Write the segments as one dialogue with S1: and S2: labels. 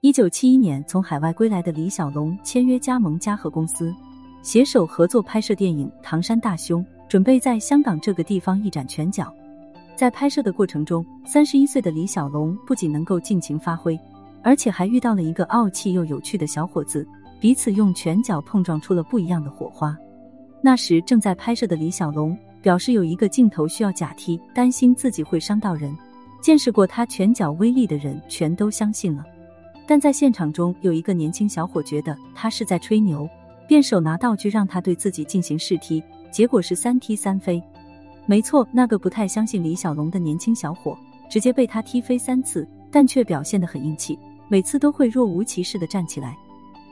S1: 一九七一年从海外归来的李小龙签约加盟嘉禾公司，携手合作拍摄电影《唐山大兄》，准备在香港这个地方一展拳脚。在拍摄的过程中，三十一岁的李小龙不仅能够尽情发挥，而且还遇到了一个傲气又有趣的小伙子，彼此用拳脚碰撞出了不一样的火花。那时正在拍摄的李小龙表示有一个镜头需要假踢，担心自己会伤到人。见识过他拳脚威力的人全都相信了，但在现场中有一个年轻小伙觉得他是在吹牛，便手拿道具让他对自己进行试踢，结果是三踢三飞。没错，那个不太相信李小龙的年轻小伙，直接被他踢飞三次，但却表现得很硬气，每次都会若无其事的站起来。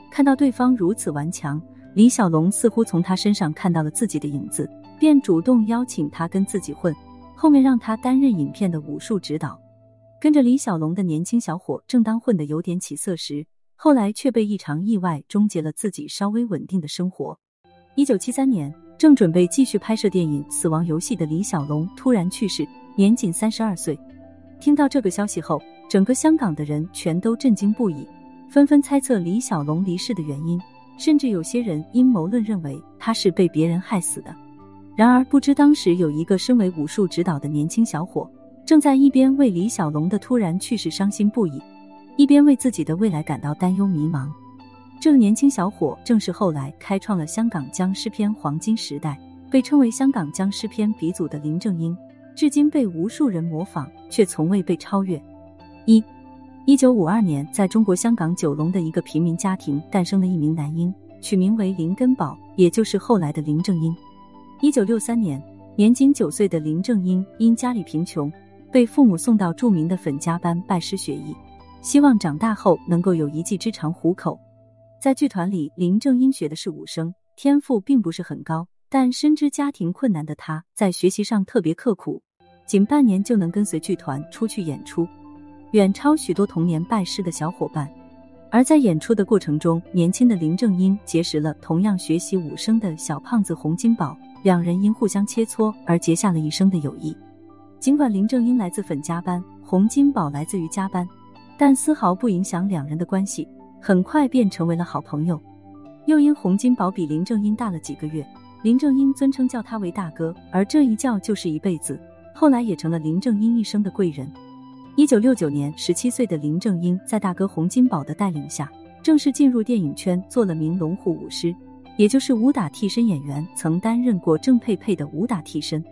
S1: 看到对方如此顽强，李小龙似乎从他身上看到了自己的影子，便主动邀请他跟自己混，后面让他担任影片的武术指导。跟着李小龙的年轻小伙，正当混得有点起色时，后来却被一场意外终结了自己稍微稳定的生活。一九七三年。正准备继续拍摄电影《死亡游戏》的李小龙突然去世，年仅三十二岁。听到这个消息后，整个香港的人全都震惊不已，纷纷猜测李小龙离世的原因，甚至有些人阴谋论认为他是被别人害死的。然而，不知当时有一个身为武术指导的年轻小伙，正在一边为李小龙的突然去世伤心不已，一边为自己的未来感到担忧迷茫。这个年轻小伙正是后来开创了香港僵尸片黄金时代，被称为香港僵尸片鼻祖的林正英，至今被无数人模仿，却从未被超越。一，一九五二年，在中国香港九龙的一个平民家庭诞生了一名男婴，取名为林根宝，也就是后来的林正英。一九六三年，年仅九岁的林正英因家里贫穷，被父母送到著名的粉家班拜师学艺，希望长大后能够有一技之长糊口。在剧团里，林正英学的是武生，天赋并不是很高，但深知家庭困难的他，在学习上特别刻苦，仅半年就能跟随剧团出去演出，远超许多同年拜师的小伙伴。而在演出的过程中，年轻的林正英结识了同样学习武生的小胖子洪金宝，两人因互相切磋而结下了一生的友谊。尽管林正英来自粉家班，洪金宝来自于家班，但丝毫不影响两人的关系。很快便成为了好朋友，又因洪金宝比林正英大了几个月，林正英尊称叫他为大哥，而这一叫就是一辈子。后来也成了林正英一生的贵人。一九六九年，十七岁的林正英在大哥洪金宝的带领下，正式进入电影圈，做了名龙虎武师，也就是武打替身演员，曾担任过郑佩佩的武打替身。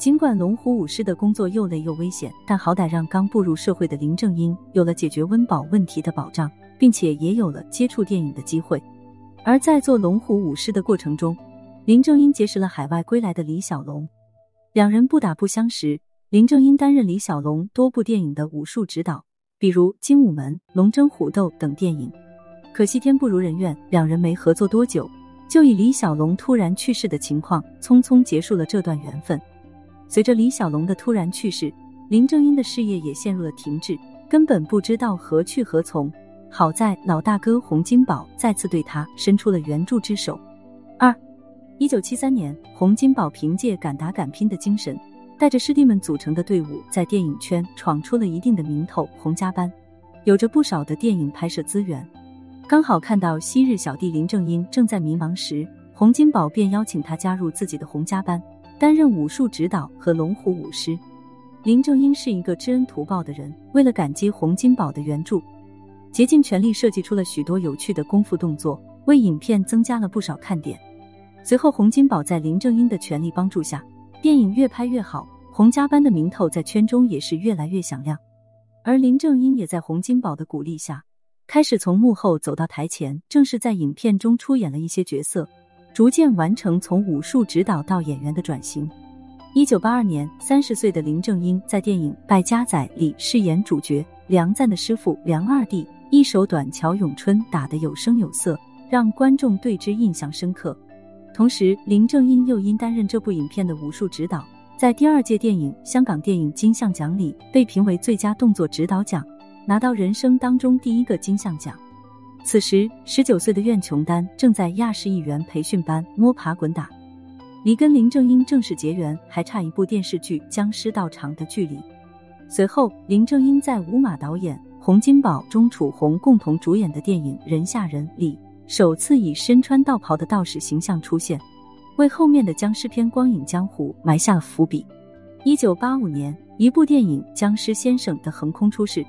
S1: 尽管龙虎武师的工作又累又危险，但好歹让刚步入社会的林正英有了解决温饱问题的保障。并且也有了接触电影的机会，而在做龙虎武师的过程中，林正英结识了海外归来的李小龙，两人不打不相识。林正英担任李小龙多部电影的武术指导，比如《精武门》《龙争虎斗》等电影。可惜天不如人愿，两人没合作多久，就以李小龙突然去世的情况，匆匆结束了这段缘分。随着李小龙的突然去世，林正英的事业也陷入了停滞，根本不知道何去何从。好在老大哥洪金宝再次对他伸出了援助之手。二，一九七三年，洪金宝凭借敢打敢拼的精神，带着师弟们组成的队伍，在电影圈闯出了一定的名头。洪家班有着不少的电影拍摄资源，刚好看到昔日小弟林正英正在迷茫时，洪金宝便邀请他加入自己的洪家班，担任武术指导和龙虎武师。林正英是一个知恩图报的人，为了感激洪金宝的援助。竭尽全力设计出了许多有趣的功夫动作，为影片增加了不少看点。随后，洪金宝在林正英的全力帮助下，电影越拍越好，洪家班的名头在圈中也是越来越响亮。而林正英也在洪金宝的鼓励下，开始从幕后走到台前，正是在影片中出演了一些角色，逐渐完成从武术指导到演员的转型。一九八二年，三十岁的林正英在电影《败家仔》里饰演主角梁赞的师傅梁二弟。一手短桥咏春打得有声有色，让观众对之印象深刻。同时，林正英又因担任这部影片的武术指导，在第二届电影香港电影金像奖里被评为最佳动作指导奖，拿到人生当中第一个金像奖。此时，十九岁的苑琼丹正在亚视艺员培训班摸爬滚打，离跟林正英正式结缘还差一部电视剧《僵尸道长》的距离。随后，林正英在吴马导演。洪金宝、钟楚红共同主演的电影《人吓人》里，首次以身穿道袍的道士形象出现，为后面的僵尸片《光影江湖》埋下了伏笔。一九八五年，一部电影《僵尸先生》的横空出世，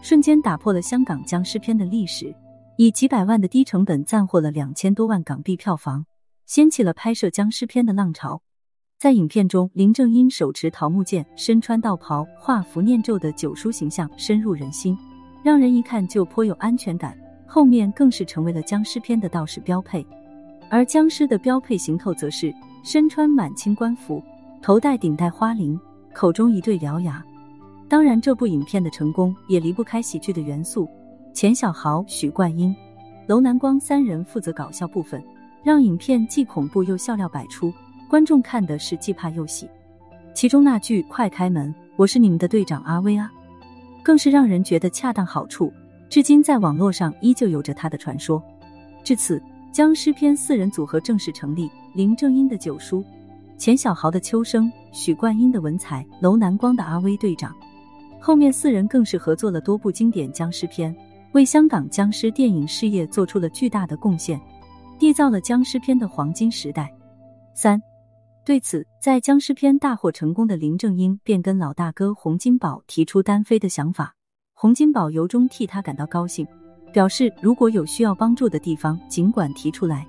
S1: 瞬间打破了香港僵尸片的历史，以几百万的低成本暂获了两千多万港币票房，掀起了拍摄僵尸片的浪潮。在影片中，林正英手持桃木剑，身穿道袍，画符念咒的九叔形象深入人心，让人一看就颇有安全感。后面更是成为了僵尸片的道士标配，而僵尸的标配行头则是身穿满清官服，头戴顶戴花翎，口中一对獠牙。当然，这部影片的成功也离不开喜剧的元素，钱小豪、许冠英、楼南光三人负责搞笑部分，让影片既恐怖又笑料百出。观众看的是既怕又喜，其中那句“快开门，我是你们的队长阿威啊”，更是让人觉得恰当好处。至今在网络上依旧有着他的传说。至此，僵尸片四人组合正式成立：林正英的九叔，钱小豪的秋生，许冠英的文才，楼南光的阿威队长。后面四人更是合作了多部经典僵尸片，为香港僵尸电影事业做出了巨大的贡献，缔造了僵尸片的黄金时代。三。对此，在僵尸片大获成功的林正英便跟老大哥洪金宝提出单飞的想法。洪金宝由衷替他感到高兴，表示如果有需要帮助的地方，尽管提出来。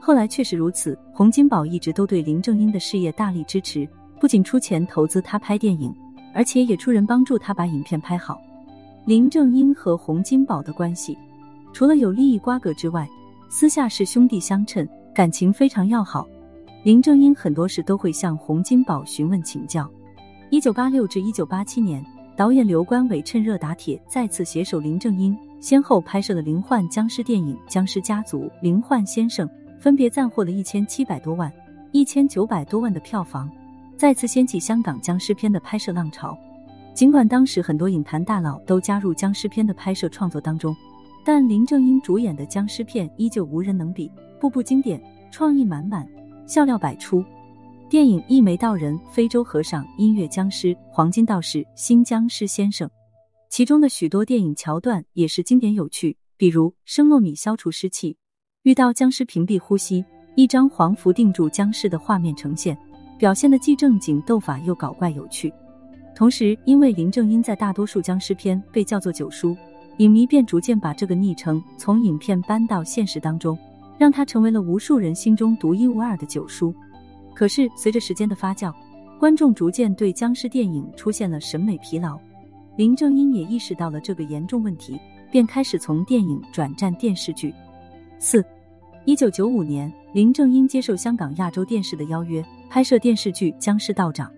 S1: 后来确实如此，洪金宝一直都对林正英的事业大力支持，不仅出钱投资他拍电影，而且也出人帮助他把影片拍好。林正英和洪金宝的关系，除了有利益瓜葛之外，私下是兄弟相称，感情非常要好。林正英很多事都会向洪金宝询问请教。一九八六至一九八七年，导演刘关伟趁热打铁，再次携手林正英，先后拍摄了灵幻僵尸电影《僵尸家族》《灵幻先生》，分别暂获了一千七百多万、一千九百多万的票房，再次掀起香港僵尸片的拍摄浪潮。尽管当时很多影坛大佬都加入僵尸片的拍摄创作当中，但林正英主演的僵尸片依旧无人能比，步步经典，创意满满。笑料百出，电影《一眉道人》《非洲和尚》《音乐僵尸》《黄金道士》《新僵尸先生》，其中的许多电影桥段也是经典有趣，比如生糯米消除湿气，遇到僵尸屏蔽呼吸，一张黄符定住僵尸的画面呈现，表现的既正经斗法又搞怪有趣。同时，因为林正英在大多数僵尸片被叫做九叔，影迷便逐渐把这个昵称从影片搬到现实当中。让他成为了无数人心中独一无二的九叔。可是随着时间的发酵，观众逐渐对僵尸电影出现了审美疲劳。林正英也意识到了这个严重问题，便开始从电影转战电视剧。四，一九九五年，林正英接受香港亚洲电视的邀约，拍摄电视剧《僵尸道长》。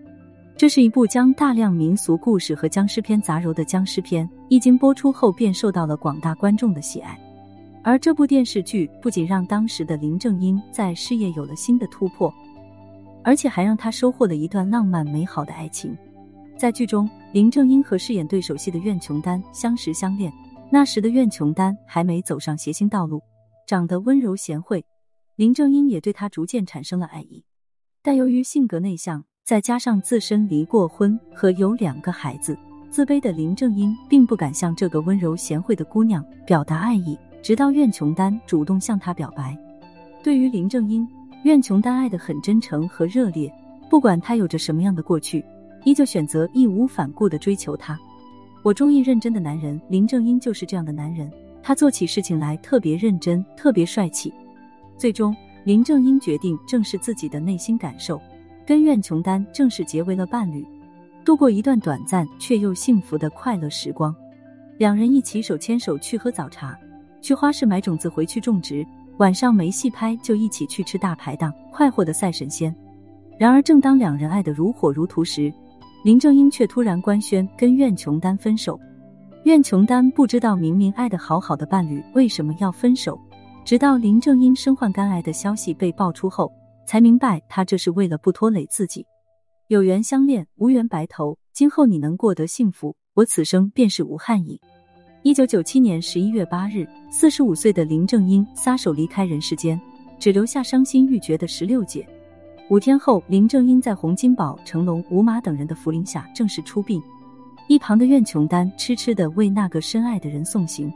S1: 这是一部将大量民俗故事和僵尸片杂糅的僵尸片，一经播出后便受到了广大观众的喜爱。而这部电视剧不仅让当时的林正英在事业有了新的突破，而且还让他收获了一段浪漫美好的爱情。在剧中，林正英和饰演对手戏的苑琼丹相识相恋。那时的苑琼丹还没走上谐星道路，长得温柔贤惠，林正英也对她逐渐产生了爱意。但由于性格内向，再加上自身离过婚和有两个孩子，自卑的林正英并不敢向这个温柔贤惠的姑娘表达爱意。直到苑琼丹主动向他表白，对于林正英，苑琼丹爱的很真诚和热烈，不管他有着什么样的过去，依旧选择义无反顾的追求他。我中意认真的男人，林正英就是这样的男人，他做起事情来特别认真，特别帅气。最终，林正英决定正视自己的内心感受，跟苑琼丹正式结为了伴侣，度过一段短暂却又幸福的快乐时光。两人一起手牵手去喝早茶。去花市买种子回去种植，晚上没戏拍就一起去吃大排档，快活的赛神仙。然而，正当两人爱得如火如荼时，林正英却突然官宣跟苑琼丹分手。苑琼丹不知道明明爱得好好的伴侣为什么要分手，直到林正英身患肝癌的消息被爆出后，才明白他这是为了不拖累自己。有缘相恋，无缘白头。今后你能过得幸福，我此生便是无憾矣。一九九七年十一月八日，四十五岁的林正英撒手离开人世间，只留下伤心欲绝的十六姐。五天后，林正英在洪金宝、成龙、吴马等人的扶临下正式出殡。一旁的苑琼丹痴痴的为那个深爱的人送行。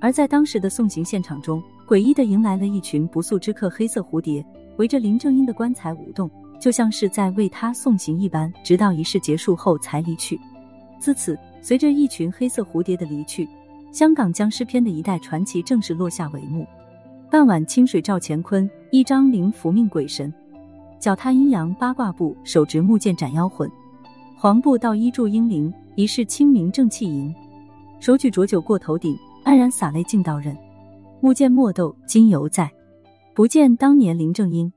S1: 而在当时的送行现场中，诡异的迎来了一群不速之客，黑色蝴蝶围着林正英的棺材舞动，就像是在为他送行一般，直到仪式结束后才离去。自此，随着一群黑色蝴蝶的离去，香港僵尸片的一代传奇正式落下帷幕。傍晚清水照乾坤，一张灵符命鬼神；脚踏阴阳八卦步，手执木剑斩妖魂。黄布道衣祝英灵，一世清明正气盈。手举浊酒过头顶，黯然洒泪敬道人。木剑莫斗今犹在，不见当年林正英。